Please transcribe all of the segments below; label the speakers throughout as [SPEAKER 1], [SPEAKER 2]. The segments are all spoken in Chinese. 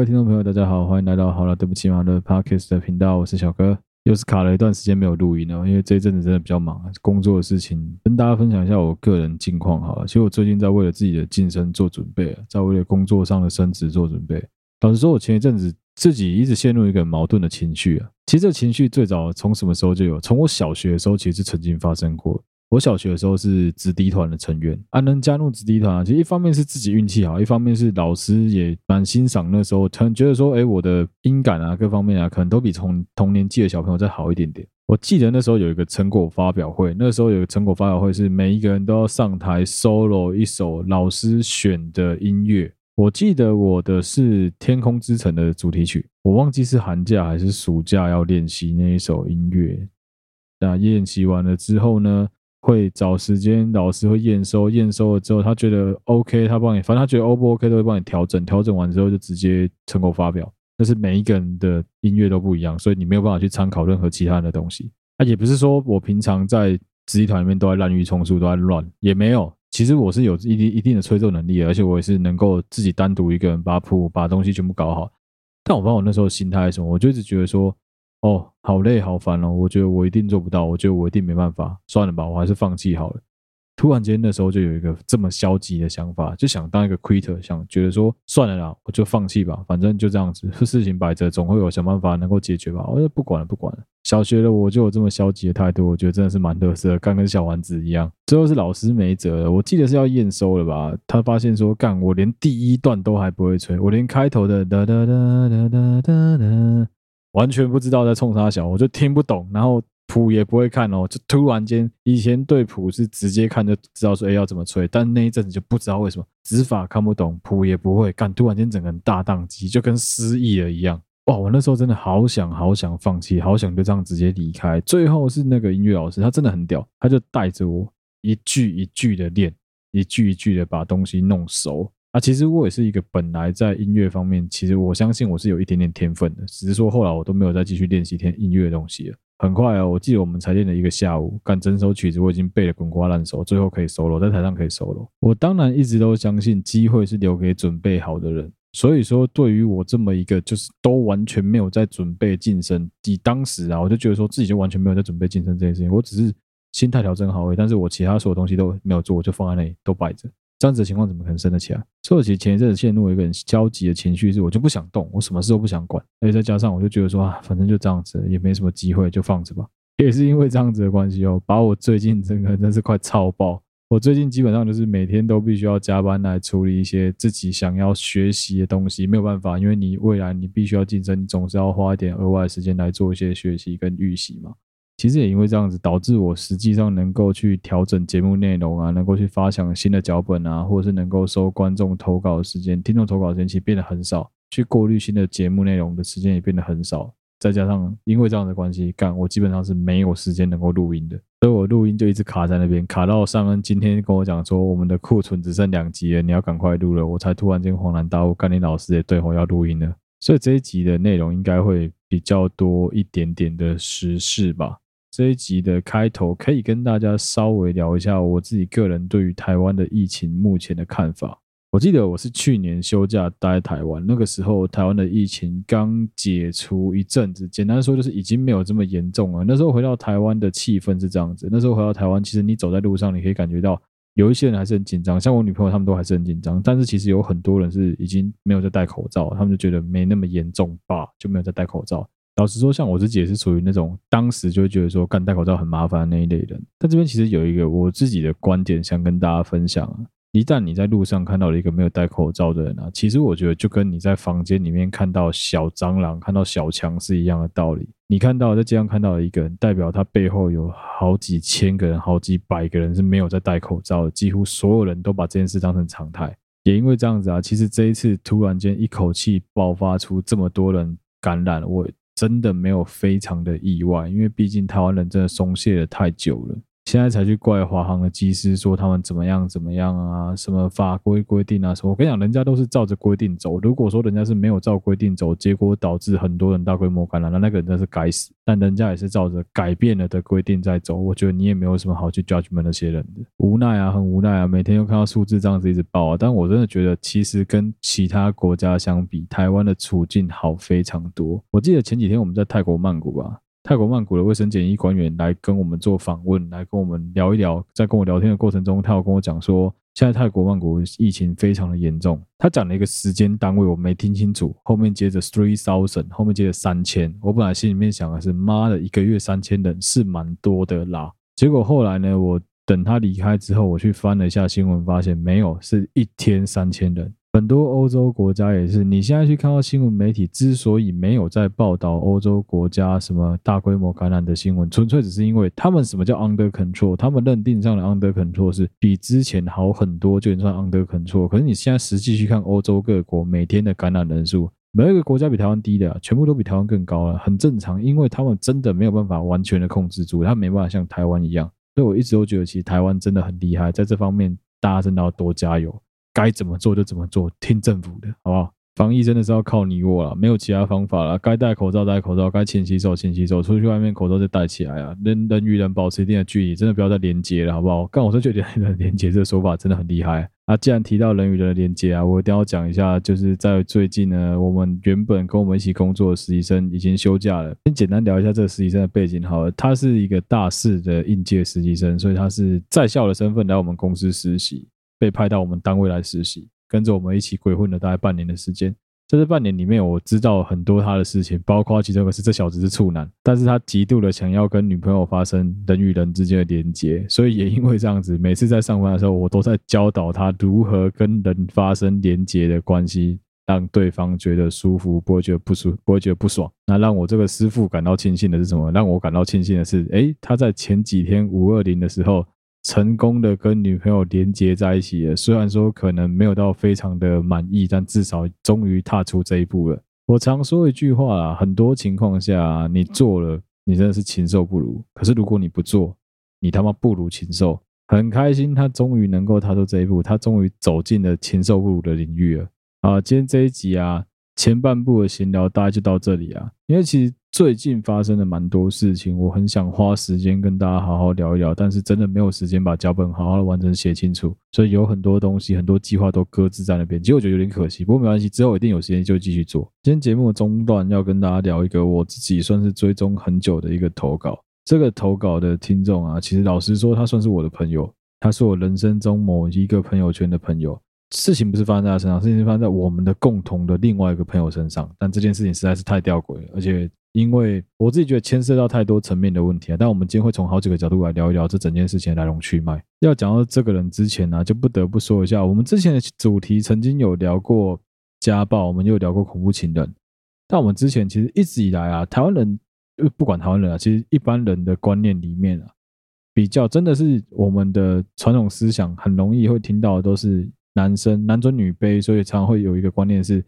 [SPEAKER 1] 各位听众朋友，大家好，欢迎来到好了，对不起嘛的 Podcast 的频道，我是小哥，又是卡了一段时间没有录音了，因为这一阵子真的比较忙，工作的事情，跟大家分享一下我个人近况好了。其实我最近在为了自己的晋升做准备，在为了工作上的升职做准备。老实说，我前一阵子自己一直陷入一个矛盾的情绪啊。其实这情绪最早从什么时候就有？从我小学的时候，其实曾经发生过。我小学的时候是子弟团的成员，啊，能加入子弟团啊，其实一方面是自己运气好，一方面是老师也蛮欣赏那时候，可能觉得说，哎，我的音感啊，各方面啊，可能都比同同年纪的小朋友再好一点点。我记得那时候有一个成果发表会，那时候有个成果发表会是每一个人都要上台 solo 一首老师选的音乐。我记得我的是《天空之城》的主题曲，我忘记是寒假还是暑假要练习那一首音乐。那练习完了之后呢？会找时间，老师会验收，验收了之后，他觉得 OK，他帮你，反正他觉得 O 不 OK 都会帮你调整，调整完之后就直接成果发表。但是每一个人的音乐都不一样，所以你没有办法去参考任何其他人的东西。啊，也不是说我平常在子弟团里面都在滥竽充数，都在乱，也没有。其实我是有一定一定的吹奏能力，而且我也是能够自己单独一个人把谱、把东西全部搞好。但我不知道我那时候心态是什么，我就一直觉得说。哦，好累，好烦哦！我觉得我一定做不到，我觉得我一定没办法，算了吧，我还是放弃好了。突然间那时候就有一个这么消极的想法，就想当一个 quitter，想觉得说算了啦，我就放弃吧，反正就这样子，事情摆着，总会有想办法能够解决吧。我就不管了，不管了。小学的我就有这么消极的态度，我觉得真的是蛮得瑟，干跟小丸子一样。最后是老师没辙了，我记得是要验收了吧？他发现说，干我连第一段都还不会吹，我连开头的哒哒哒哒哒哒哒。完全不知道在冲啥小，我就听不懂，然后谱也不会看哦，就突然间，以前对谱是直接看就知道说，哎，要怎么吹，但那一阵子就不知道为什么指法看不懂，谱也不会干，突然间整个人大宕机，就跟失忆了一样。哇，我那时候真的好想好想放弃，好想就这样直接离开。最后是那个音乐老师，他真的很屌，他就带着我一句一句的练，一句一句的把东西弄熟。啊，其实我也是一个本来在音乐方面，其实我相信我是有一点点天分的，只是说后来我都没有再继续练习天音乐的东西了。很快啊，我记得我们才练了一个下午，干整首曲子我已经背得滚瓜烂熟，最后可以 solo，在台上可以 solo。我当然一直都相信机会是留给准备好的人，所以说对于我这么一个就是都完全没有在准备晋升，以当时啊，我就觉得说自己就完全没有在准备晋升这件事情，我只是心态调整好而已，但是我其他所有东西都没有做，我就放在那里都摆着。这样子的情况怎么可能升得起来？所以我其实前一阵子陷入一个很焦急的情绪，是我就不想动，我什么事都不想管。而且再加上我就觉得说啊，反正就这样子，也没什么机会，就放着吧。也是因为这样子的关系哦，把我最近整个真是快操爆。我最近基本上就是每天都必须要加班来处理一些自己想要学习的东西，没有办法，因为你未来你必须要晋升，你总是要花一点额外的时间来做一些学习跟预习嘛。其实也因为这样子，导致我实际上能够去调整节目内容啊，能够去发想新的脚本啊，或者是能够收观众投稿的时间、听众投稿时间，其实变得很少。去过滤新的节目内容的时间也变得很少。再加上因为这样的关系，干我基本上是没有时间能够录音的，所以我录音就一直卡在那边，卡到尚恩今天跟我讲说，我们的库存只剩两集了，你要赶快录了，我才突然间恍然大悟，干你老师也对我要录音了。所以这一集的内容应该会比较多一点点的时事吧。这一集的开头可以跟大家稍微聊一下我自己个人对于台湾的疫情目前的看法。我记得我是去年休假待台湾，那个时候台湾的疫情刚解除一阵子，简单说就是已经没有这么严重了。那时候回到台湾的气氛是这样子，那时候回到台湾，其实你走在路上，你可以感觉到有一些人还是很紧张，像我女朋友他们都还是很紧张，但是其实有很多人是已经没有在戴口罩，他们就觉得没那么严重吧，就没有在戴口罩。老实说，像我自己也是属于那种当时就会觉得说，干戴口罩很麻烦那一类人。但这边其实有一个我自己的观点想跟大家分享。一旦你在路上看到了一个没有戴口罩的人啊，其实我觉得就跟你在房间里面看到小蟑螂、看到小强是一样的道理。你看到在街上看到了一个人，代表他背后有好几千个人、好几百个人是没有在戴口罩的，几乎所有人都把这件事当成常态。也因为这样子啊，其实这一次突然间一口气爆发出这么多人感染，我。真的没有非常的意外，因为毕竟台湾人真的松懈了太久了。现在才去怪华航的机师说他们怎么样怎么样啊，什么法规规定啊什么。我跟你讲，人家都是照着规定走。如果说人家是没有照规定走，结果导致很多人大规模感染，那那个人真是该死。但人家也是照着改变了的规定在走，我觉得你也没有什么好去 judge 们那些人的。无奈啊，很无奈啊，每天又看到数字这样子一直爆啊。但我真的觉得，其实跟其他国家相比，台湾的处境好非常多。我记得前几天我们在泰国曼谷吧。泰国曼谷的卫生检疫官员来跟我们做访问，来跟我们聊一聊。在跟我聊天的过程中，他有跟我讲说，现在泰国曼谷疫情非常的严重。他讲了一个时间单位，我没听清楚。后面接着 three thousand，后面接着三千。我本来心里面想的是，妈的，一个月三千人是蛮多的啦。结果后来呢，我等他离开之后，我去翻了一下新闻，发现没有，是一天三千人。很多欧洲国家也是，你现在去看到新闻媒体之所以没有在报道欧洲国家什么大规模感染的新闻，纯粹只是因为他们什么叫 under control，他们认定上的 under control 是比之前好很多，就算 under control。可是你现在实际去看欧洲各国每天的感染人数，没有一个国家比台湾低的，全部都比台湾更高了，很正常，因为他们真的没有办法完全的控制住，他没办法像台湾一样。所以我一直都觉得，其实台湾真的很厉害，在这方面大家真的要多加油。该怎么做就怎么做，听政府的，好不好？防疫真的是要靠你我了，没有其他方法了。该戴口罩戴口罩，该勤洗手勤洗手，出去外面口罩就戴起来啊。人人与人保持一定的距离，真的不要再连接了，好不好？刚我说觉得人连接这个说法真的很厉害啊。既然提到人与人的连接啊，我一定要讲一下，就是在最近呢，我们原本跟我们一起工作的实习生已经休假了。先简单聊一下这个实习生的背景好了，他是一个大四的应届实习生，所以他是在校的身份来我们公司实习。被派到我们单位来实习，跟着我们一起鬼混了大概半年的时间。在这半年里面，我知道很多他的事情，包括其中一个是这小子是处男，但是他极度的想要跟女朋友发生人与人之间的连接，所以也因为这样子，每次在上班的时候，我都在教导他如何跟人发生连接的关系，让对方觉得舒服，不会觉得不舒，不会觉得不爽。那让我这个师傅感到庆幸的是什么？让我感到庆幸的是，诶，他在前几天五二零的时候。成功的跟女朋友连接在一起了，虽然说可能没有到非常的满意，但至少终于踏出这一步了。我常说一句话啊，很多情况下你做了，你真的是禽兽不如；可是如果你不做，你他妈不如禽兽。很开心他终于能够踏出这一步，他终于走进了禽兽不如的领域了。啊，今天这一集啊，前半部的闲聊大概就到这里啊，因为其实。最近发生了蛮多事情，我很想花时间跟大家好好聊一聊，但是真的没有时间把脚本好好的完成写清楚，所以有很多东西、很多计划都搁置在那边。其实我觉得有点可惜，不过没关系，之后一定有时间就继续做。今天节目的中段要跟大家聊一个我自己算是追踪很久的一个投稿。这个投稿的听众啊，其实老实说，他算是我的朋友，他是我人生中某一个朋友圈的朋友。事情不是发生在他身上，事情是发生在我们的共同的另外一个朋友身上，但这件事情实在是太吊诡了，而且。因为我自己觉得牵涉到太多层面的问题啊，但我们今天会从好几个角度来聊一聊这整件事情的来龙去脉。要讲到这个人之前呢、就不得不说一下，我们之前的主题曾经有聊过家暴，我们又聊过恐怖情人。但我们之前其实一直以来啊，台湾人不管台湾人啊，其实一般人的观念里面啊，比较真的是我们的传统思想很容易会听到的都是男生男尊女卑，所以常常会有一个观念是。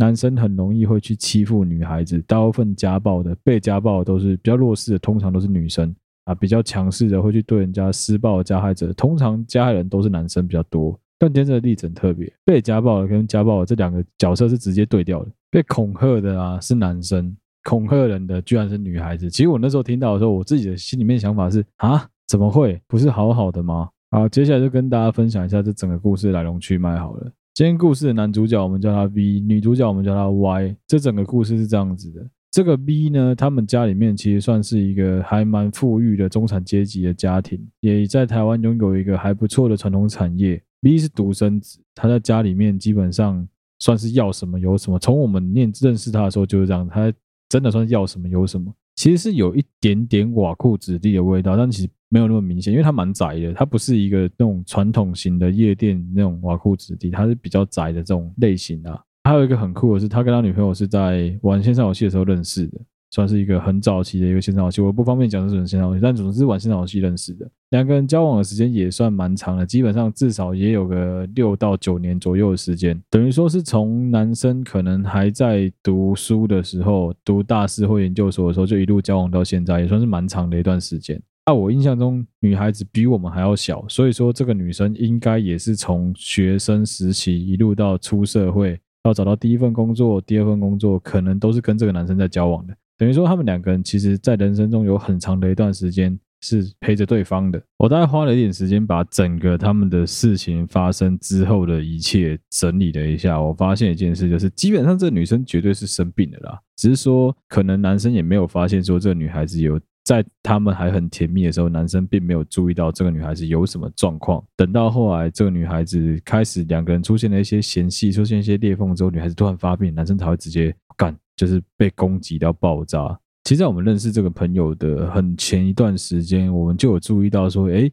[SPEAKER 1] 男生很容易会去欺负女孩子，大部分家暴的、被家暴的都是比较弱势的，通常都是女生啊。比较强势的会去对人家施暴加害者，通常加害人都是男生比较多。但今天这个例子很特别，被家暴的跟家暴的这两个角色是直接对调的。被恐吓的啊是男生，恐吓人的居然是女孩子。其实我那时候听到的时候，我自己的心里面想法是啊，怎么会？不是好好的吗？好，接下来就跟大家分享一下这整个故事来龙去脉好了。今天故事的男主角我们叫他 V，女主角我们叫他 Y。这整个故事是这样子的：这个 V 呢，他们家里面其实算是一个还蛮富裕的中产阶级的家庭，也在台湾拥有一个还不错的传统产业。V 是独生子，他在家里面基本上算是要什么有什么。从我们念认识他的时候就是这样，他真的算要什么有什么。其实是有一点点纨绔子弟的味道，但其实。没有那么明显，因为他蛮宅的，他不是一个那种传统型的夜店那种纨绔子弟，他是比较宅的这种类型啊。还有一个很酷的是，他跟他女朋友是在玩线上游戏的时候认识的。算是一个很早期的一个线上游戏，我不方便讲是什么线上游戏，但总之是玩线上游戏认识的。两个人交往的时间也算蛮长的，基本上至少也有个六到九年左右的时间，等于说是从男生可能还在读书的时候，读大四或研究所的时候，就一路交往到现在，也算是蛮长的一段时间。那我印象中女孩子比我们还要小，所以说这个女生应该也是从学生时期一路到出社会，到找到第一份工作、第二份工作，可能都是跟这个男生在交往的。等于说他们两个人其实在人生中有很长的一段时间。是陪着对方的。我大概花了一点时间，把整个他们的事情发生之后的一切整理了一下。我发现一件事，就是基本上这女生绝对是生病的啦。只是说，可能男生也没有发现说这个女孩子有在他们还很甜蜜的时候，男生并没有注意到这个女孩子有什么状况。等到后来这个女孩子开始两个人出现了一些嫌隙，出现一些裂缝之后，女孩子突然发病，男生才会直接干，就是被攻击到爆炸。其实，在我们认识这个朋友的很前一段时间，我们就有注意到说，诶，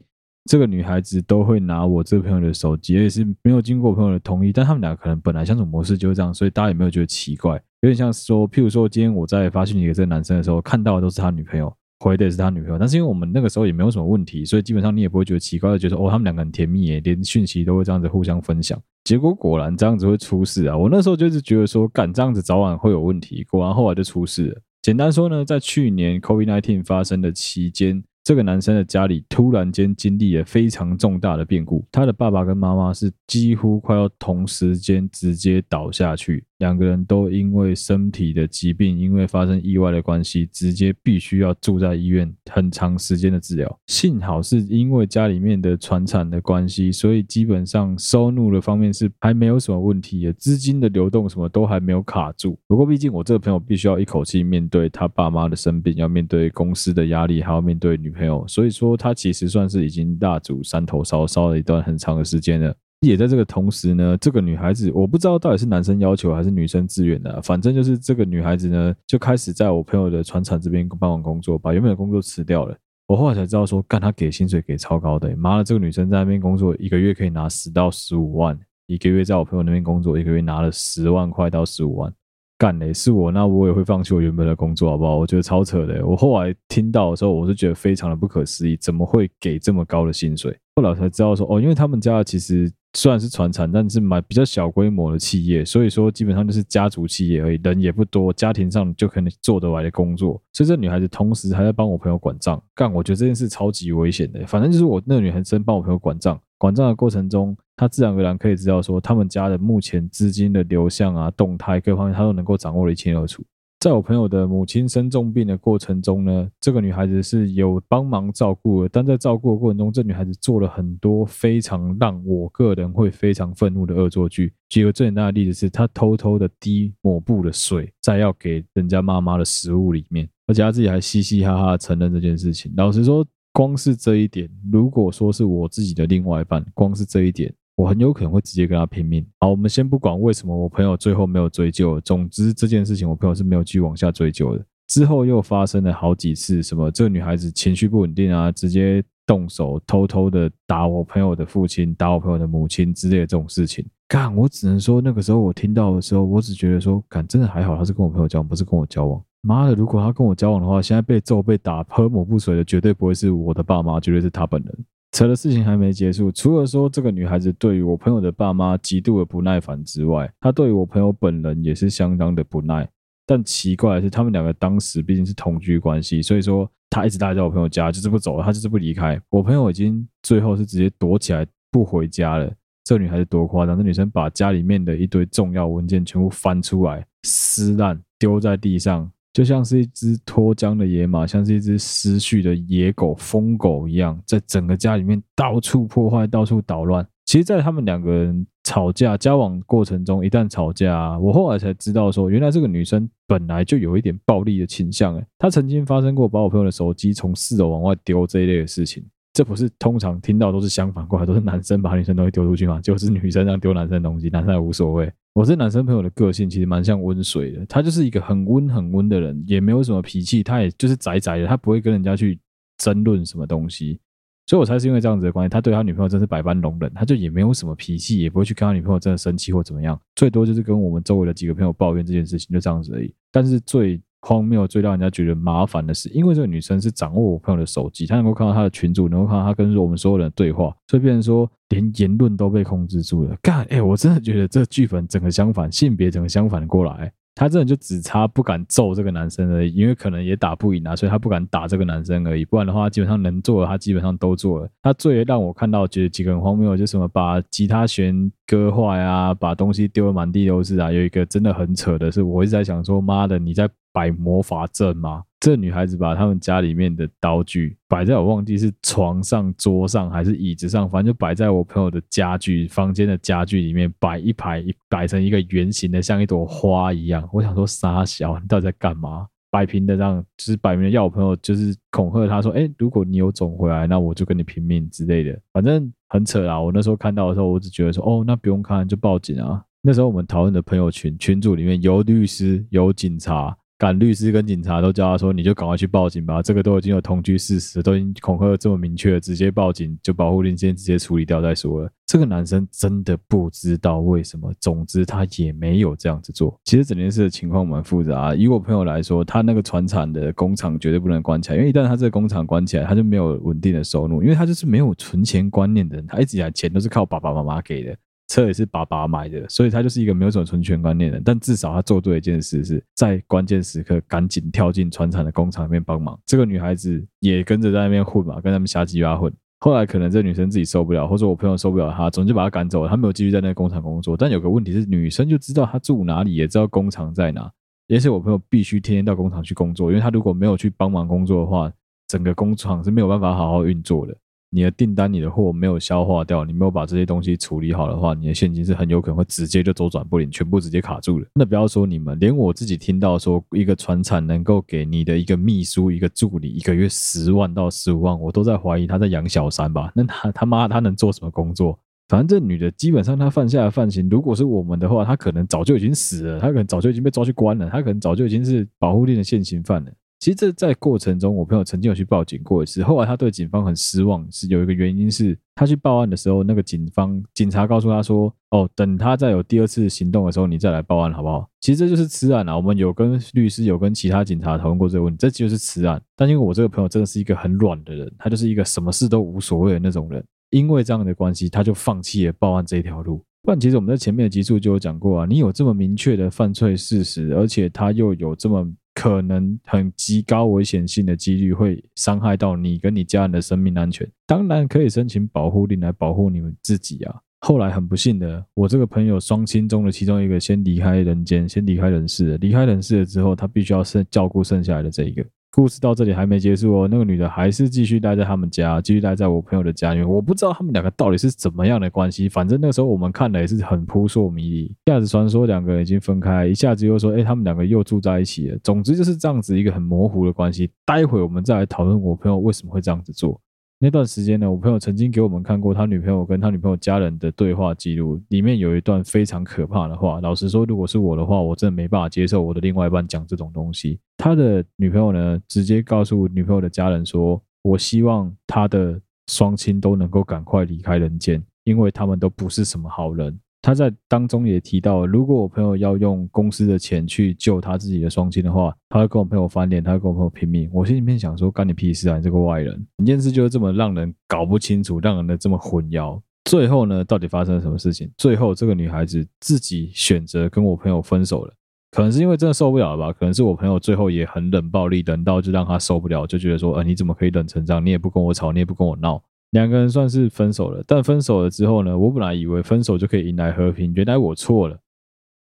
[SPEAKER 1] 这个女孩子都会拿我这个朋友的手机，也是没有经过朋友的同意，但他们俩可能本来相处模式就是这样，所以大家也没有觉得奇怪。有点像说，譬如说，今天我在发讯息给这个男生的时候，看到的都是他女朋友，回的是他女朋友，但是因为我们那个时候也没有什么问题，所以基本上你也不会觉得奇怪，就觉得哦，他们两个很甜蜜耶，连讯息都会这样子互相分享。结果果然这样子会出事啊！我那时候就是觉得说，干这样子早晚会有问题，果然后来就出事了。简单说呢，在去年 COVID-19 发生的期间，这个男生的家里突然间经历了非常重大的变故，他的爸爸跟妈妈是几乎快要同时间直接倒下去。两个人都因为身体的疾病，因为发生意外的关系，直接必须要住在医院很长时间的治疗。幸好是因为家里面的传产的关系，所以基本上收入的方面是还没有什么问题的，资金的流动什么都还没有卡住。不过毕竟我这个朋友必须要一口气面对他爸妈的生病，要面对公司的压力，还要面对女朋友，所以说他其实算是已经蜡烛三头烧，烧了一段很长的时间了。也在这个同时呢，这个女孩子我不知道到底是男生要求还是女生自愿的，反正就是这个女孩子呢就开始在我朋友的船厂这边帮忙工作，把原本的工作辞掉了。我后来才知道说，干他给薪水给超高的，妈的，这个女生在那边工作一个月可以拿十到十五万，一个月在我朋友那边工作一个月拿了十万块到十五万，干嘞，是我那我也会放弃我原本的工作好不好？我觉得超扯的。我后来听到的时候，我是觉得非常的不可思议，怎么会给这么高的薪水？后来才知道说，哦，因为他们家其实。虽然是传产，但是买比较小规模的企业，所以说基本上就是家族企业而已，人也不多，家庭上就可能做得来的工作。所以这女孩子同时还在帮我朋友管账，干，我觉得这件事超级危险的。反正就是我那个女孩子帮我朋友管账，管账的过程中，她自然而然可以知道说他们家的目前资金的流向啊、动态各方面，她都能够掌握得一清二楚。在我朋友的母亲生重病的过程中呢，这个女孩子是有帮忙照顾的，但在照顾的过程中，这女孩子做了很多非常让我个人会非常愤怒的恶作剧。举个最简单的例子是，她偷偷的滴抹布的水在要给人家妈妈的食物里面，而且她自己还嘻嘻哈哈承认这件事情。老实说，光是这一点，如果说是我自己的另外一半，光是这一点。我很有可能会直接跟他拼命。好，我们先不管为什么我朋友最后没有追究。总之这件事情，我朋友是没有继续往下追究的。之后又发生了好几次，什么这个女孩子情绪不稳定啊，直接动手偷偷的打我朋友的父亲，打我朋友的母亲之类的这种事情。干，我只能说那个时候我听到的时候，我只觉得说，干，真的还好，他是跟我朋友交往，不是跟我交往。妈的，如果他跟我交往的话，现在被揍被打喝抹不水的绝对不会是我的爸妈，绝对是他本人。扯的事情还没结束，除了说这个女孩子对于我朋友的爸妈极度的不耐烦之外，她对于我朋友本人也是相当的不耐。但奇怪的是，他们两个当时毕竟是同居关系，所以说她一直待在我朋友家，就是不走，她就是不离开。我朋友已经最后是直接躲起来不回家了。这女孩子多夸张，这女生把家里面的一堆重要文件全部翻出来撕烂，丢在地上。就像是一只脱缰的野马，像是一只失序的野狗、疯狗一样，在整个家里面到处破坏、到处捣乱。其实，在他们两个人吵架、交往过程中，一旦吵架，我后来才知道说，原来这个女生本来就有一点暴力的倾向。诶，她曾经发生过把我朋友的手机从四楼往外丢这一类的事情。这不是通常听到都是相反过来，都是男生把女生东西丢出去吗？就是女生这样丢男生东西，男生也无所谓。我这男生朋友的个性其实蛮像温水的，他就是一个很温很温的人，也没有什么脾气，他也就是宅宅的，他不会跟人家去争论什么东西。所以我才是因为这样子的关系，他对他女朋友真是百般容忍，他就也没有什么脾气，也不会去跟他女朋友真的生气或怎么样，最多就是跟我们周围的几个朋友抱怨这件事情，就这样子而已。但是最荒谬、最让人家觉得麻烦的是，因为这个女生是掌握我朋友的手机，她能够看到他的群主，能够看到他跟我们所有人的对话，所以变成说连言论都被控制住了。干，哎，我真的觉得这剧本整个相反，性别整个相反过来。他真的就只差不敢揍这个男生而已，因为可能也打不赢啊，所以他不敢打这个男生而已。不然的话，基本上能做的他基本上都做了。他最让我看到觉得几个很荒谬，就什么把吉他弦割坏啊，把东西丢得满地都是啊。有一个真的很扯的是，我一直在想说，妈的，你在摆魔法阵吗？这女孩子把他们家里面的刀具摆在我忘记是床上、桌上还是椅子上，反正就摆在我朋友的家具房间的家具里面，摆一排，摆成一个圆形的，像一朵花一样。我想说，傻小，你到底在干嘛？摆平的让，就是摆明了要我朋友就是恐吓他说，哎，如果你有种回来，那我就跟你拼命之类的。反正很扯啊！我那时候看到的时候，我只觉得说，哦，那不用看，就报警啊。那时候我们讨论的朋友群群组里面有律师，有警察。赶律师跟警察都叫他说：“你就赶快去报警吧，这个都已经有同居事实，都已经恐吓这么明确了，直接报警就保护令先直接处理掉再说了。”这个男生真的不知道为什么，总之他也没有这样子做。其实整件事的情况蛮复杂。以我朋友来说，他那个传产的工厂绝对不能关起来，因为一旦他这个工厂关起来，他就没有稳定的收入，因为他就是没有存钱观念的人，他一直以来钱都是靠爸爸妈妈给的。车也是爸爸买的，所以他就是一个没有什么存钱观念的人。但至少他做对一件事，是在关键时刻赶紧跳进船厂的工厂里面帮忙。这个女孩子也跟着在那边混嘛，跟他们瞎鸡巴混。后来可能这女生自己受不了，或者我朋友受不了她，总之把她赶走了。她没有继续在那个工厂工作。但有个问题是，女生就知道她住哪里，也知道工厂在哪。也是我朋友必须天天到工厂去工作，因为他如果没有去帮忙工作的话，整个工厂是没有办法好好运作的。你的订单、你的货没有消化掉，你没有把这些东西处理好的话，你的现金是很有可能会直接就周转不灵，全部直接卡住了。那不要说你们，连我自己听到说一个船产能够给你的一个秘书、一个助理一个月十万到十五万，我都在怀疑他在养小三吧？那他他妈他能做什么工作？反正这女的基本上她犯下的犯行，如果是我们的话，她可能早就已经死了，她可能早就已经被抓去关了，她可能早就已经是保护令的现行犯了。其实这在过程中，我朋友曾经有去报警过一次。后来他对警方很失望，是有一个原因是他去报案的时候，那个警方警察告诉他说：“哦，等他再有第二次行动的时候，你再来报案好不好？”其实这就是吃案啊。我们有跟律师有跟其他警察讨论过这个问题，这就是吃案。但因为我这个朋友真的是一个很软的人，他就是一个什么事都无所谓的那种人，因为这样的关系，他就放弃了报案这条路。不然，其实我们在前面的集数就有讲过啊，你有这么明确的犯罪事实，而且他又有这么可能很极高危险性的几率会伤害到你跟你家人的生命安全，当然可以申请保护令来保护你们自己啊。后来很不幸的，我这个朋友双亲中的其中一个先离开人间，先离开人世。离开人世了之后，他必须要剩照顾剩下来的这一个。故事到这里还没结束哦，那个女的还是继续待在他们家，继续待在我朋友的家里面。我不知道他们两个到底是怎么样的关系，反正那时候我们看的也是很扑朔迷离。一下子传说两个人已经分开，一下子又说，哎，他们两个又住在一起了。总之就是这样子一个很模糊的关系。待会我们再来讨论我朋友为什么会这样子做。那段时间呢，我朋友曾经给我们看过他女朋友跟他女朋友家人的对话记录，里面有一段非常可怕的话。老实说，如果是我的话，我真的没办法接受我的另外一半讲这种东西。他的女朋友呢，直接告诉女朋友的家人说：“我希望他的双亲都能够赶快离开人间，因为他们都不是什么好人。”他在当中也提到，如果我朋友要用公司的钱去救他自己的双亲的话，他会跟我朋友翻脸，他会跟我朋友拼命。我心里面想说，干你屁事啊，你这个外人！整件事就是这么让人搞不清楚，让人的这么混淆。最后呢，到底发生了什么事情？最后这个女孩子自己选择跟我朋友分手了，可能是因为真的受不了了吧？可能是我朋友最后也很冷暴力，冷到就让他受不了，就觉得说，呃，你怎么可以冷成这样？你也不跟我吵，你也不跟我闹。两个人算是分手了，但分手了之后呢，我本来以为分手就可以迎来和平，原来我错了。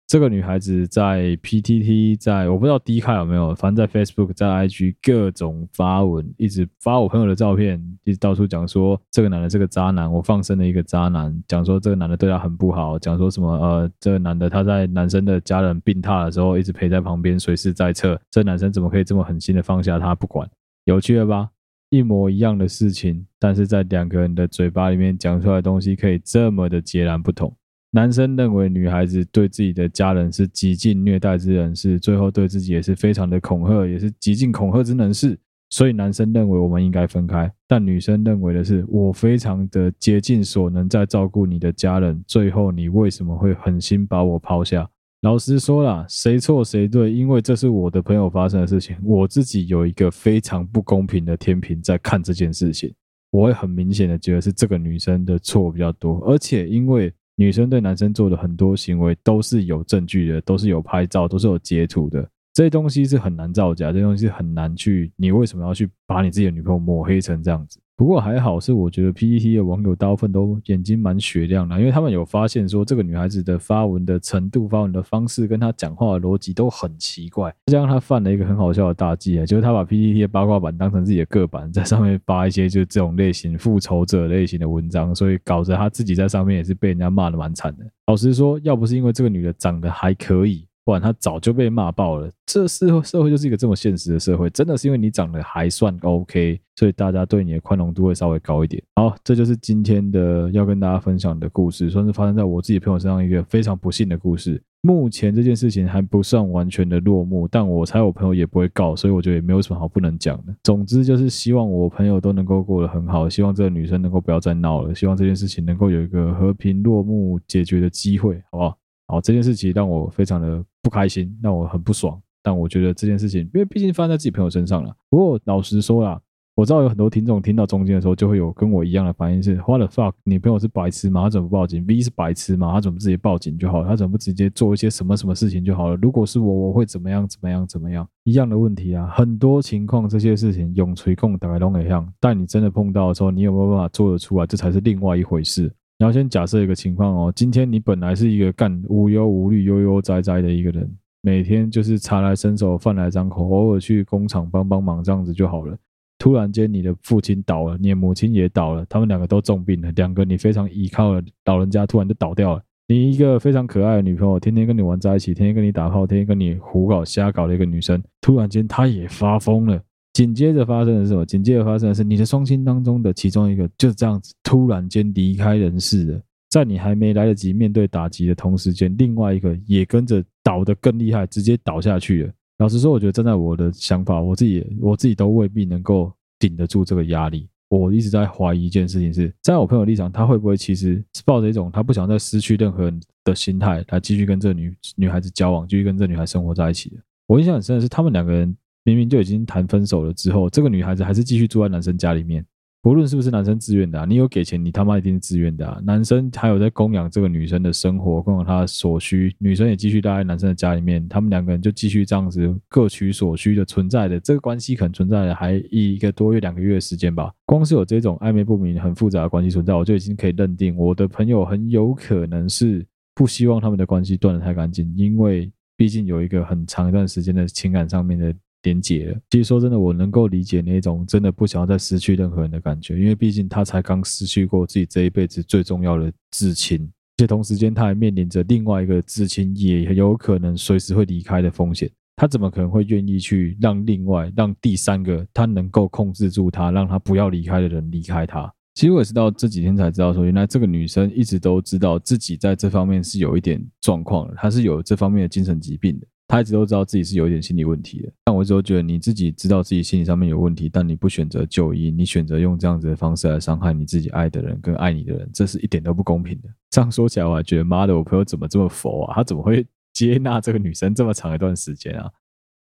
[SPEAKER 1] 这个女孩子在 PTT，在我不知道 D 卡有没有，反正在 Facebook，在 IG 各种发文，一直发我朋友的照片，一直到处讲说这个男的是个渣男，我放生了一个渣男，讲说这个男的对他很不好，讲说什么呃，这个男的他在男生的家人病榻的时候一直陪在旁边，随时在侧，这男生怎么可以这么狠心的放下他不管？有趣了吧？一模一样的事情，但是在两个人的嘴巴里面讲出来的东西可以这么的截然不同。男生认为女孩子对自己的家人是极尽虐待之人士，最后对自己也是非常的恐吓，也是极尽恐吓之能事。所以男生认为我们应该分开，但女生认为的是我非常的竭尽所能在照顾你的家人，最后你为什么会狠心把我抛下？老实说啦，谁错谁对？因为这是我的朋友发生的事情，我自己有一个非常不公平的天平在看这件事情，我会很明显的觉得是这个女生的错比较多，而且因为女生对男生做的很多行为都是有证据的，都是有拍照，都是有截图的。这些东西是很难造假，这些东西是很难去。你为什么要去把你自己的女朋友抹黑成这样子？不过还好，是我觉得 PTT 的网友大部分都眼睛蛮雪亮的，因为他们有发现说这个女孩子的发文的程度、发文的方式跟她讲话的逻辑都很奇怪。这让她犯了一个很好笑的大忌啊，就是她把 PTT 的八卦版当成自己的个版，在上面发一些就是这种类型复仇者类型的文章，所以搞得她自己在上面也是被人家骂得蛮惨的。老实说，要不是因为这个女的长得还可以。不然他早就被骂爆了。这社会社会就是一个这么现实的社会，真的是因为你长得还算 OK，所以大家对你的宽容度会稍微高一点。好，这就是今天的要跟大家分享的故事，算是发生在我自己朋友身上一个非常不幸的故事。目前这件事情还不算完全的落幕，但我猜我朋友也不会告，所以我觉得也没有什么好不能讲的。总之就是希望我朋友都能够过得很好，希望这个女生能够不要再闹了，希望这件事情能够有一个和平落幕解决的机会，好不好？好，这件事情让我非常的。不开心，让我很不爽。但我觉得这件事情，因为毕竟发生在自己朋友身上了。不过老实说啦，我知道有很多听众听到中间的时候，就会有跟我一样的反应是：What the fuck？你朋友是白痴吗？他怎么不报警？V 是白痴吗？他怎么不直接报警就好了？他怎么不直接做一些什么什么事情就好了？如果是我，我会怎么样？怎么样？怎么样？一样的问题啊，很多情况这些事情永垂共大概都一样。但你真的碰到的时候，你有没有办法做得出来？这才是另外一回事。你要先假设一个情况哦，今天你本来是一个干无忧无虑、悠悠哉哉的一个人。每天就是茶来伸手，饭来张口，偶尔去工厂帮帮忙，这样子就好了。突然间，你的父亲倒了，你的母亲也倒了，他们两个都重病了，两个你非常依靠的老人家突然就倒掉了。你一个非常可爱的女朋友，天天跟你玩在一起，天天跟你打炮，天天跟你胡搞瞎搞的一个女生，突然间她也发疯了。紧接着发生的是什么？紧接着发生的是你的双亲当中的其中一个就这样子突然间离开人世了。在你还没来得及面对打击的同时间，另外一个也跟着倒得更厉害，直接倒下去了。老实说，我觉得站在我的想法，我自己我自己都未必能够顶得住这个压力。我一直在怀疑一件事情是，在我朋友立场，他会不会其实是抱着一种他不想再失去任何人的心态来继续跟这女女孩子交往，继续跟这女孩生活在一起的？我印象很深的是，他们两个人明明就已经谈分手了之后，这个女孩子还是继续住在男生家里面。不论是不是男生自愿的，你有给钱，你他妈一定是自愿的啊。男生还有在供养这个女生的生活，供养她所需，女生也继续待在男生的家里面，他们两个人就继续这样子各取所需的存在的。这个关系可能存在了还一个多月、两个月的时间吧。光是有这种暧昧不明、很复杂的关系存在，我就已经可以认定我的朋友很有可能是不希望他们的关系断得太干净，因为毕竟有一个很长一段时间的情感上面的。连结了。其实说真的，我能够理解那种真的不想要再失去任何人的感觉，因为毕竟他才刚失去过自己这一辈子最重要的至亲，且同时间他还面临着另外一个至亲也有可能随时会离开的风险。他怎么可能会愿意去让另外让第三个他能够控制住他，让他不要离开的人离开他？其实我也是到这几天才知道，说原来这个女生一直都知道自己在这方面是有一点状况的，她是有这方面的精神疾病的。他一直都知道自己是有一点心理问题的，但我一直都觉得你自己知道自己心理上面有问题，但你不选择就医，你选择用这样子的方式来伤害你自己爱的人跟爱你的人，这是一点都不公平的。这样说起来，我还觉得妈的，我朋友怎么这么佛啊？他怎么会接纳这个女生这么长一段时间啊？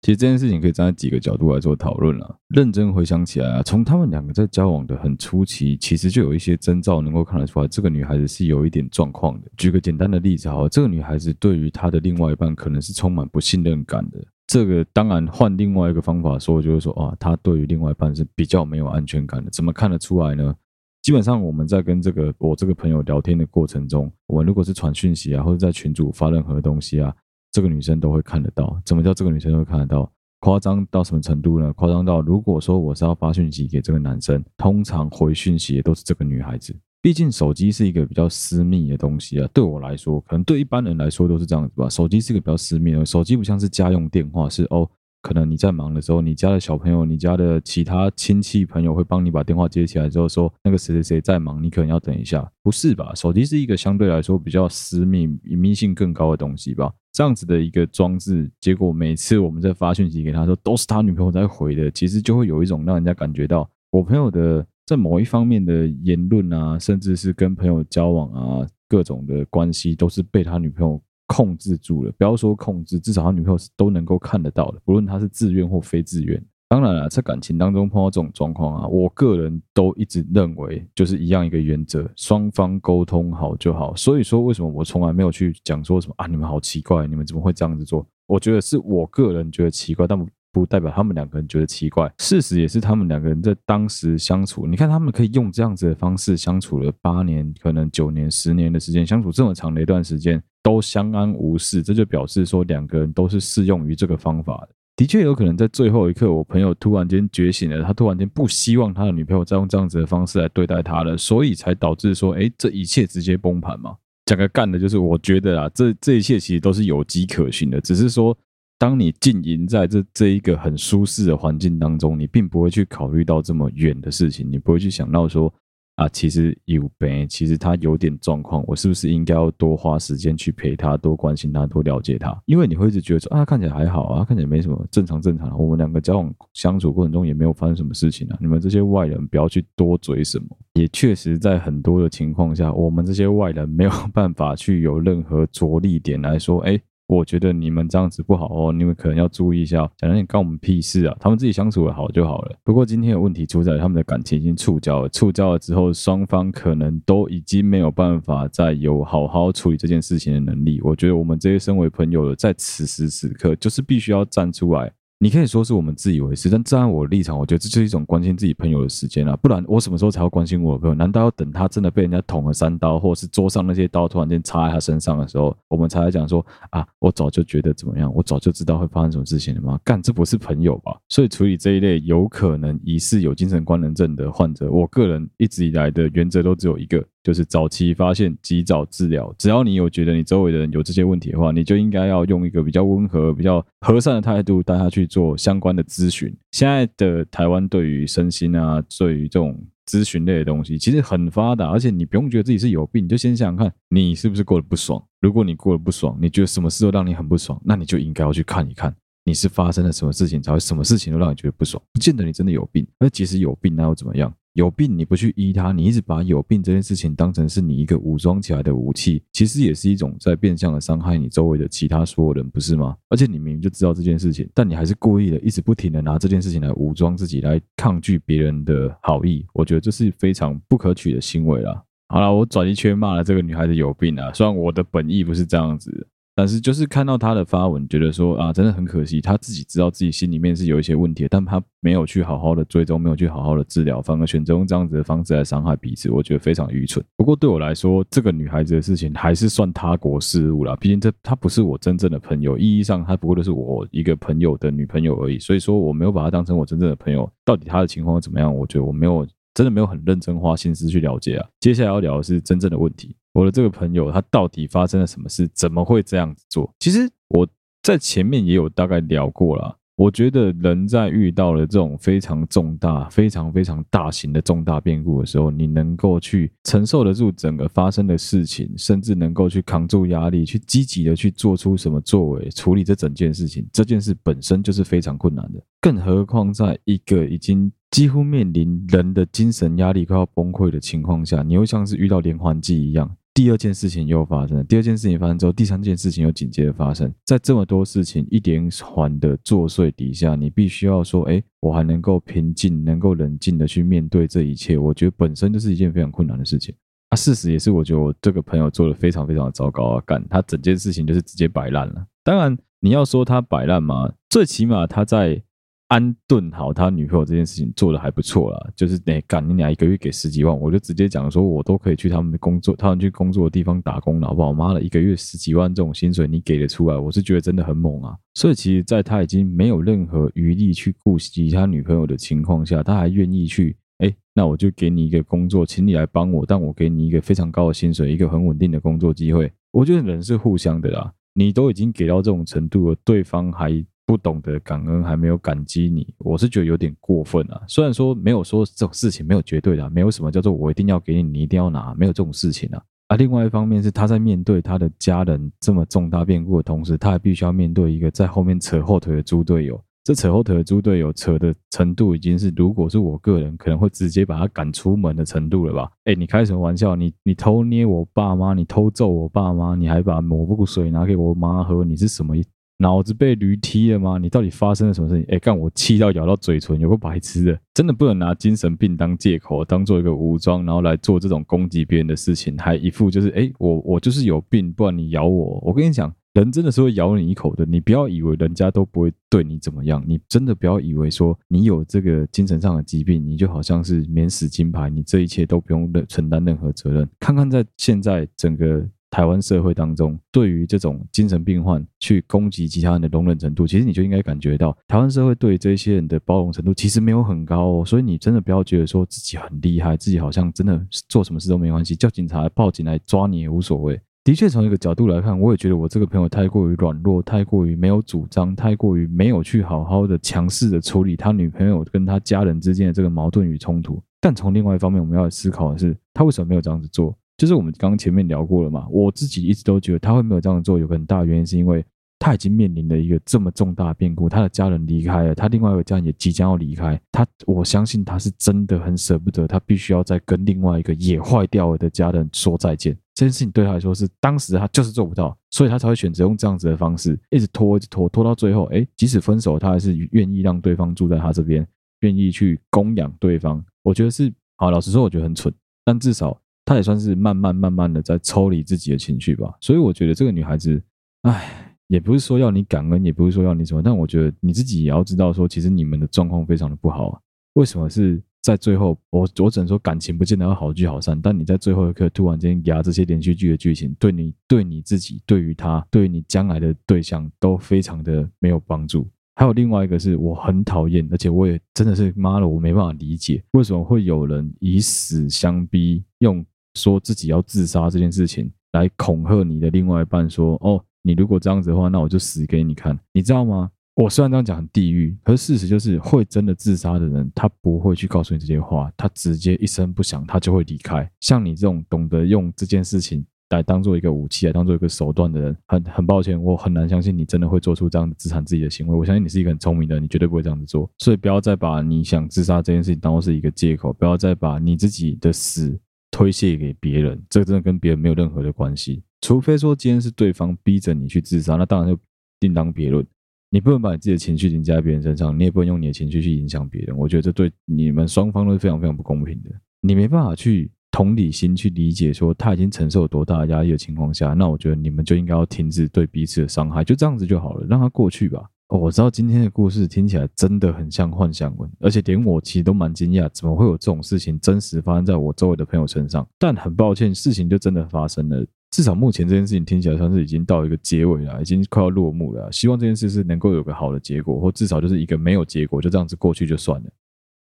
[SPEAKER 1] 其实这件事情可以站在几个角度来做讨论了。认真回想起来啊，从他们两个在交往的很初期，其实就有一些征兆能够看得出来，这个女孩子是有一点状况的。举个简单的例子哈，这个女孩子对于她的另外一半可能是充满不信任感的。这个当然换另外一个方法说，就是说啊，她对于另外一半是比较没有安全感的。怎么看得出来呢？基本上我们在跟这个我这个朋友聊天的过程中，我们如果是传讯息啊，或者在群组发任何东西啊。这个女生都会看得到，怎么叫这个女生都会看得到？夸张到什么程度呢？夸张到如果说我是要发讯息给这个男生，通常回讯息的都是这个女孩子。毕竟手机是一个比较私密的东西啊，对我来说，可能对一般人来说都是这样子吧。手机是一个比较私密的，手机不像是家用电话，是哦。可能你在忙的时候，你家的小朋友、你家的其他亲戚朋友会帮你把电话接起来之后说，那个谁谁谁在忙，你可能要等一下，不是吧？手机是一个相对来说比较私密、隐秘性更高的东西吧？这样子的一个装置，结果每次我们在发讯息给他说，都是他女朋友在回的，其实就会有一种让人家感觉到，我朋友的在某一方面的言论啊，甚至是跟朋友交往啊，各种的关系都是被他女朋友。控制住了，不要说控制，至少他女朋友是都能够看得到的，不论他是自愿或非自愿。当然了，在感情当中碰到这种状况啊，我个人都一直认为就是一样一个原则，双方沟通好就好。所以说，为什么我从来没有去讲说什么啊？你们好奇怪，你们怎么会这样子做？我觉得是我个人觉得奇怪，但不代表他们两个人觉得奇怪。事实也是他们两个人在当时相处，你看他们可以用这样子的方式相处了八年，可能九年、十年的时间，相处这么长的一段时间。都相安无事，这就表示说两个人都是适用于这个方法的。的确有可能在最后一刻，我朋友突然间觉醒了，他突然间不希望他的女朋友再用这样子的方式来对待他了，所以才导致说，哎，这一切直接崩盘嘛。讲个干的，就是我觉得啊，这这一切其实都是有迹可循的，只是说，当你浸淫在这这一个很舒适的环境当中，你并不会去考虑到这么远的事情，你不会去想到说。啊，其实有病，其实他有点状况，我是不是应该要多花时间去陪他，多关心他，多了解他？因为你会一直觉得说，啊，看起来还好啊，看起来没什么，正常正常。我们两个交往相处过程中也没有发生什么事情啊。你们这些外人不要去多嘴什么。也确实在很多的情况下，我们这些外人没有办法去有任何着力点来说，哎。我觉得你们这样子不好哦，你们可能要注意一下。讲那你干我们屁事啊？他们自己相处的好就好了。不过今天的问题出在他们的感情已经触礁了，触礁了之后，双方可能都已经没有办法再有好好处理这件事情的能力。我觉得我们这些身为朋友的，在此时此刻，就是必须要站出来。你可以说是我们自以为是，但站在我立场，我觉得这就是一种关心自己朋友的时间啊。不然我什么时候才要关心我的朋友？难道要等他真的被人家捅了三刀，或者是桌上那些刀突然间插在他身上的时候，我们才来讲说啊？我早就觉得怎么样，我早就知道会发生什么事情了吗？干，这不是朋友吧？所以处理这一类有可能疑似有精神官能症的患者，我个人一直以来的原则都只有一个。就是早期发现，及早治疗。只要你有觉得你周围的人有这些问题的话，你就应该要用一个比较温和、比较和善的态度带他去做相关的咨询。现在的台湾对于身心啊，对于这种咨询类的东西，其实很发达，而且你不用觉得自己是有病，你就先想想看，你是不是过得不爽。如果你过得不爽，你觉得什么事都让你很不爽，那你就应该要去看一看，你是发生了什么事情才会什么事情都让你觉得不爽。不见得你真的有病，而即使有病，那又怎么样？有病你不去医他，你一直把有病这件事情当成是你一个武装起来的武器，其实也是一种在变相的伤害你周围的其他所有人，不是吗？而且你明明就知道这件事情，但你还是故意的，一直不停的拿这件事情来武装自己，来抗拒别人的好意。我觉得这是非常不可取的行为啦。好了，我转一圈骂了这个女孩子有病啊，虽然我的本意不是这样子。但是就是看到他的发文，觉得说啊，真的很可惜，他自己知道自己心里面是有一些问题，但他没有去好好的追踪，没有去好好的治疗，反而选择用这样子的方式来伤害彼此，我觉得非常愚蠢。不过对我来说，这个女孩子的事情还是算他国事务啦，毕竟这她不是我真正的朋友，意义上她不过就是我一个朋友的女朋友而已，所以说我没有把她当成我真正的朋友。到底她的情况怎么样？我觉得我没有。真的没有很认真花心思去了解啊。接下来要聊的是真正的问题，我的这个朋友他到底发生了什么事？怎么会这样子做？其实我在前面也有大概聊过啦。我觉得人在遇到了这种非常重大、非常非常大型的重大变故的时候，你能够去承受得住整个发生的事情，甚至能够去扛住压力，去积极的去做出什么作为，处理这整件事情，这件事本身就是非常困难的。更何况在一个已经几乎面临人的精神压力快要崩溃的情况下，你又像是遇到连环计一样。第二件事情又发生了，第二件事情发生之后，第三件事情又紧接着发生。在这么多事情一连环的作祟底下，你必须要说，哎，我还能够平静、能够冷静的去面对这一切，我觉得本身就是一件非常困难的事情。啊，事实也是，我觉得我这个朋友做的非常非常的糟糕啊，干他整件事情就是直接摆烂了。当然，你要说他摆烂嘛，最起码他在。安顿好他女朋友这件事情做得还不错啦，就是得干你俩一个月给十几万，我就直接讲说，我都可以去他们的工作，他们去工作的地方打工了，好不好？妈的，一个月十几万这种薪水你给得出来，我是觉得真的很猛啊。所以其实，在他已经没有任何余力去顾及他女朋友的情况下，他还愿意去，哎，那我就给你一个工作，请你来帮我，但我给你一个非常高的薪水，一个很稳定的工作机会。我觉得人是互相的啦，你都已经给到这种程度了，对方还。不懂得感恩，还没有感激你，我是觉得有点过分啊。虽然说没有说这种事情没有绝对的，没有什么叫做我一定要给你，你一定要拿，没有这种事情啊。啊，另外一方面是他在面对他的家人这么重大变故的同时，他还必须要面对一个在后面扯后腿的猪队友。这扯后腿的猪队友扯的程度已经是，如果是我个人，可能会直接把他赶出门的程度了吧？哎，你开什么玩笑？你你偷捏我爸妈，你偷揍我爸妈，你还把抹布水拿给我妈喝，你是什么？脑子被驴踢了吗？你到底发生了什么事情？哎，干我气到咬到嘴唇，有个白痴的，真的不能拿精神病当借口，当做一个武装，然后来做这种攻击别人的事情，还一副就是哎，我我就是有病，不然你咬我。我跟你讲，人真的是会咬你一口的，你不要以为人家都不会对你怎么样，你真的不要以为说你有这个精神上的疾病，你就好像是免死金牌，你这一切都不用承担任何责任。看看在现在整个。台湾社会当中，对于这种精神病患去攻击其他人的容忍程度，其实你就应该感觉到，台湾社会对这些人的包容程度其实没有很高哦。所以你真的不要觉得说自己很厉害，自己好像真的做什么事都没关系，叫警察报警来抓你也无所谓。的确，从一个角度来看，我也觉得我这个朋友太过于软弱，太过于没有主张，太过于没有去好好的强势的处理他女朋友跟他家人之间的这个矛盾与冲突。但从另外一方面，我们要思考的是，他为什么没有这样子做？就是我们刚刚前面聊过了嘛，我自己一直都觉得他会没有这样做，有个很大的原因是因为他已经面临了一个这么重大的变故，他的家人离开了，他另外一个家人也即将要离开，他我相信他是真的很舍不得，他必须要再跟另外一个也坏掉了的家人说再见。这件事情对他来说是当时他就是做不到，所以他才会选择用这样子的方式一直拖，一直拖，拖到最后，哎，即使分手，他还是愿意让对方住在他这边，愿意去供养对方。我觉得是好，老实说，我觉得很蠢，但至少。他也算是慢慢慢慢的在抽离自己的情绪吧，所以我觉得这个女孩子，唉，也不是说要你感恩，也不是说要你什么，但我觉得你自己也要知道说，其实你们的状况非常的不好啊。为什么是在最后？我我只能说感情不见得要好聚好散，但你在最后一刻突然间压这些连续剧的剧情，对你、对你自己、对于他、对于你将来的对象都非常的没有帮助。还有另外一个是我很讨厌，而且我也真的是妈的，我没办法理解为什么会有人以死相逼，用。说自己要自杀这件事情来恐吓你的另外一半，说：“哦，你如果这样子的话，那我就死给你看。”你知道吗？我虽然这样讲很地狱，可是事实就是，会真的自杀的人，他不会去告诉你这些话，他直接一声不响，他就会离开。像你这种懂得用这件事情来当做一个武器，来当做一个手段的人，很很抱歉，我很难相信你真的会做出这样自残自己的行为。我相信你是一个很聪明的人，你绝对不会这样子做。所以不要再把你想自杀这件事情当做是一个借口，不要再把你自己的死。推卸给别人，这真的跟别人没有任何的关系。除非说今天是对方逼着你去自杀，那当然就另当别论。你不能把你自己的情绪凌驾在别人身上，你也不能用你的情绪去影响别人。我觉得这对你们双方都是非常非常不公平的。你没办法去同理心去理解说他已经承受多大的压力的情况下，那我觉得你们就应该要停止对彼此的伤害，就这样子就好了，让他过去吧。我知道今天的故事听起来真的很像幻想文，而且连我其实都蛮惊讶，怎么会有这种事情真实发生在我周围的朋友身上？但很抱歉，事情就真的发生了。至少目前这件事情听起来算是已经到一个结尾了，已经快要落幕了。希望这件事是能够有个好的结果，或至少就是一个没有结果，就这样子过去就算了。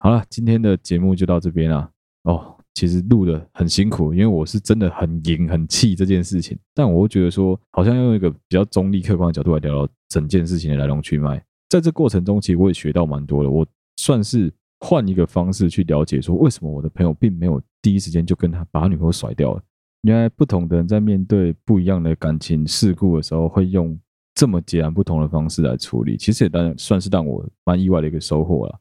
[SPEAKER 1] 好了，今天的节目就到这边了。哦。其实录的很辛苦，因为我是真的很赢、很气这件事情。但我会觉得说，好像用一个比较中立、客观的角度来聊聊整件事情的来龙去脉。在这过程中，其实我也学到蛮多的。我算是换一个方式去了解，说为什么我的朋友并没有第一时间就跟他把他女朋友甩掉了。原来不同的人在面对不一样的感情事故的时候，会用这么截然不同的方式来处理。其实也当算是让我蛮意外的一个收获了。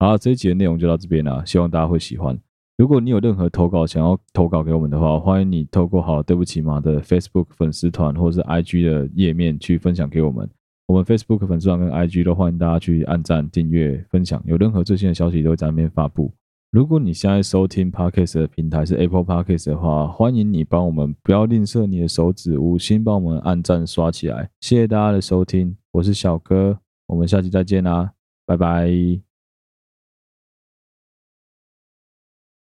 [SPEAKER 1] 好，这一集的内容就到这边了，希望大家会喜欢。如果你有任何投稿想要投稿给我们的话，欢迎你透过好对不起嘛的 Facebook 粉丝团或是 IG 的页面去分享给我们。我们 Facebook 粉丝团跟 IG 都欢迎大家去按赞、订阅、分享。有任何最新的消息都会在那边发布。如果你现在收听 Podcast 的平台是 Apple Podcast 的话，欢迎你帮我们不要吝啬你的手指，五星帮我们按赞刷起来。谢谢大家的收听，我是小哥，我们下期再见啦，拜拜。